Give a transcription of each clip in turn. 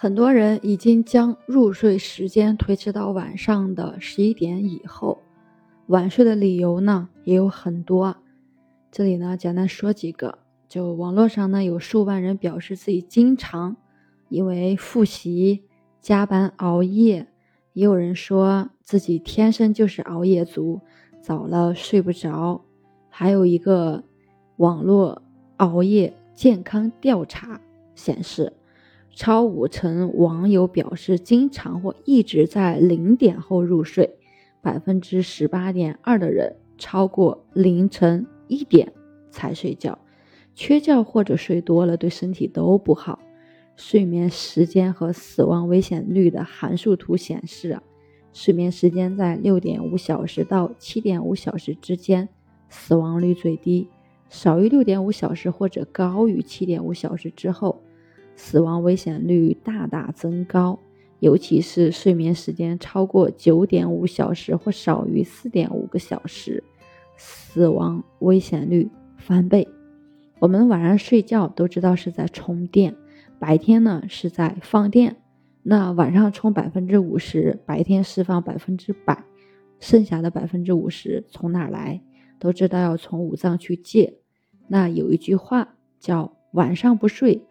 很多人已经将入睡时间推迟到晚上的十一点以后，晚睡的理由呢也有很多。这里呢简单说几个，就网络上呢有数万人表示自己经常因为复习、加班、熬夜，也有人说自己天生就是熬夜族，早了睡不着。还有一个网络熬夜健康调查显示。超五成网友表示经常或一直在零点后入睡，百分之十八点二的人超过凌晨一点才睡觉，缺觉或者睡多了对身体都不好。睡眠时间和死亡危险率的函数图显示啊，睡眠时间在六点五小时到七点五小时之间，死亡率最低；少于六点五小时或者高于七点五小时之后。死亡危险率大大增高，尤其是睡眠时间超过九点五小时或少于四点五个小时，死亡危险率翻倍。我们晚上睡觉都知道是在充电，白天呢是在放电。那晚上充百分之五十，白天释放百分之百，剩下的百分之五十从哪来？都知道要从五脏去借。那有一句话叫“晚上不睡”。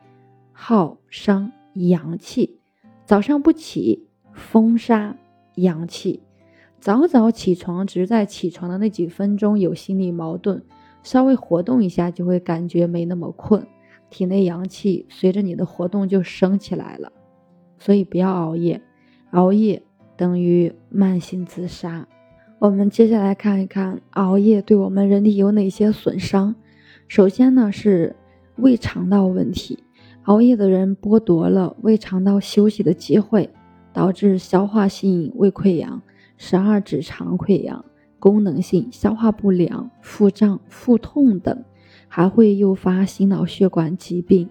耗伤阳气，早上不起，风杀阳气。早早起床，只是在起床的那几分钟有心理矛盾，稍微活动一下就会感觉没那么困，体内阳气随着你的活动就升起来了。所以不要熬夜，熬夜等于慢性自杀。我们接下来看一看熬夜对我们人体有哪些损伤。首先呢是胃肠道问题。熬夜的人剥夺了胃肠道休息的机会，导致消化性胃溃疡、十二指肠溃疡、功能性消化不良、腹胀、腹痛等，还会诱发心脑血管疾病。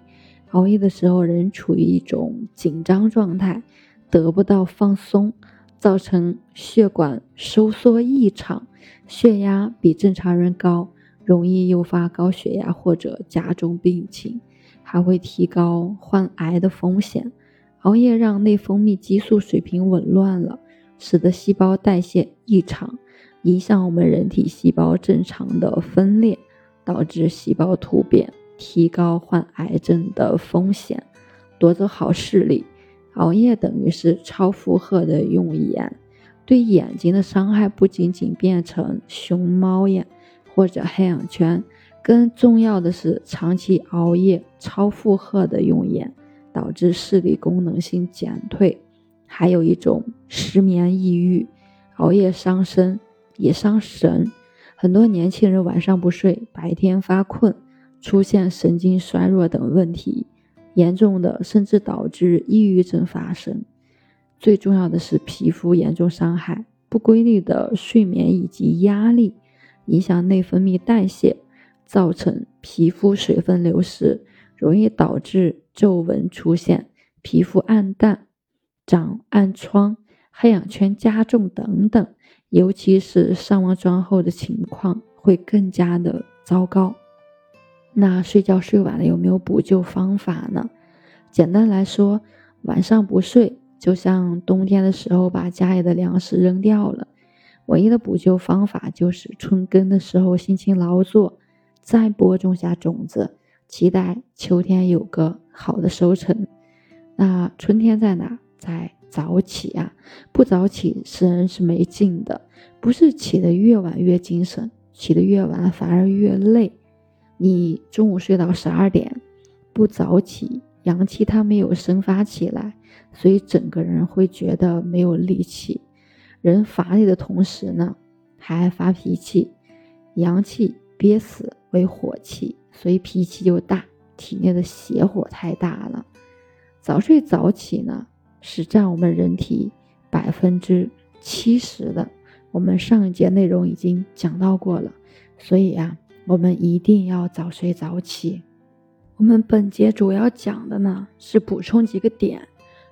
熬夜的时候，人处于一种紧张状态，得不到放松，造成血管收缩异常，血压比正常人高，容易诱发高血压或者加重病情。还会提高患癌的风险。熬夜让内分泌激素水平紊乱了，使得细胞代谢异常，影响我们人体细胞正常的分裂，导致细胞突变，提高患癌症的风险，夺走好视力。熬夜等于是超负荷的用眼，对眼睛的伤害不仅仅变成熊猫眼或者黑眼圈。更重要的是，长期熬夜、超负荷的用眼，导致视力功能性减退。还有一种失眠、抑郁，熬夜伤身也伤神。很多年轻人晚上不睡，白天发困，出现神经衰弱等问题，严重的甚至导致抑郁症发生。最重要的是，皮肤严重伤害，不规律的睡眠以及压力，影响内分泌代谢。造成皮肤水分流失，容易导致皱纹出现、皮肤暗淡、长暗疮、黑眼圈加重等等。尤其是上完妆后的情况会更加的糟糕。那睡觉睡晚了有没有补救方法呢？简单来说，晚上不睡就像冬天的时候把家里的粮食扔掉了。唯一的补救方法就是春耕的时候辛勤劳作。再播种下种子，期待秋天有个好的收成。那春天在哪？在早起啊！不早起，使人是没劲的。不是起得越晚越精神，起得越晚反而越累。你中午睡到十二点，不早起，阳气它没有生发起来，所以整个人会觉得没有力气。人乏力的同时呢，还爱发脾气，阳气憋死。为火气，所以脾气就大，体内的邪火太大了。早睡早起呢，是占我们人体百分之七十的。我们上一节内容已经讲到过了，所以啊，我们一定要早睡早起。我们本节主要讲的呢，是补充几个点。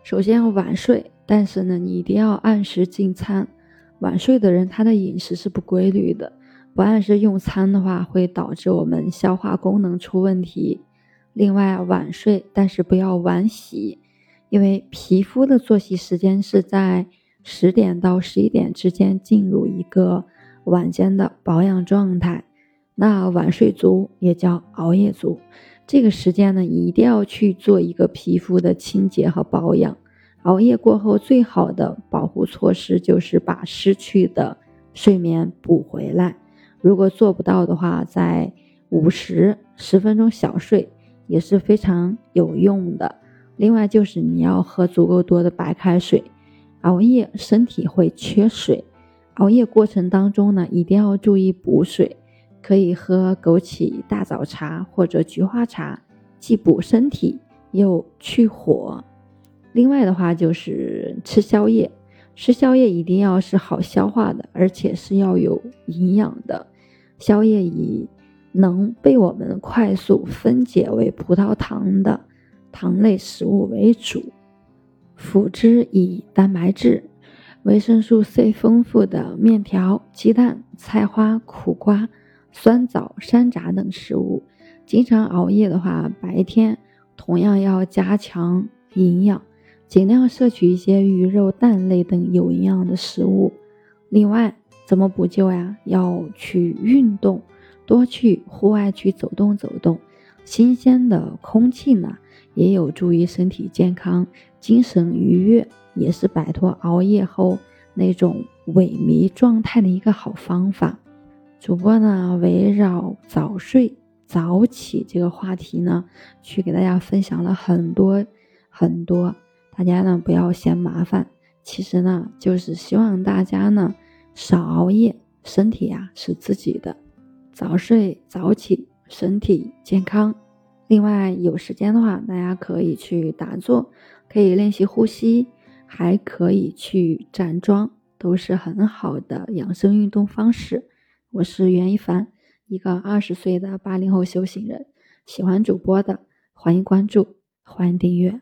首先要晚睡，但是呢，你一定要按时进餐。晚睡的人，他的饮食是不规律的。不按时用餐的话，会导致我们消化功能出问题。另外，晚睡但是不要晚洗，因为皮肤的作息时间是在十点到十一点之间进入一个晚间的保养状态。那晚睡族也叫熬夜族，这个时间呢，一定要去做一个皮肤的清洁和保养。熬夜过后，最好的保护措施就是把失去的睡眠补回来。如果做不到的话，在午时十分钟小睡也是非常有用的。另外就是你要喝足够多的白开水，熬夜身体会缺水，熬夜过程当中呢，一定要注意补水。可以喝枸杞大枣茶或者菊花茶，既补身体又去火。另外的话就是吃宵夜，吃宵夜一定要是好消化的，而且是要有营养的。宵夜以能被我们快速分解为葡萄糖的糖类食物为主，辅之以蛋白质、维生素 C 丰富的面条、鸡蛋、菜花、苦瓜。酸枣、山楂等食物，经常熬夜的话，白天同样要加强营养，尽量摄取一些鱼肉、蛋类等有营养的食物。另外，怎么补救呀？要去运动，多去户外去走动走动，新鲜的空气呢，也有助于身体健康、精神愉悦，也是摆脱熬夜后那种萎靡状态的一个好方法。主播呢，围绕早睡早起这个话题呢，去给大家分享了很多很多。大家呢不要嫌麻烦，其实呢就是希望大家呢少熬夜，身体呀是自己的，早睡早起，身体健康。另外有时间的话，大家可以去打坐，可以练习呼吸，还可以去站桩，都是很好的养生运动方式。我是袁一凡，一个二十岁的八零后修行人。喜欢主播的，欢迎关注，欢迎订阅。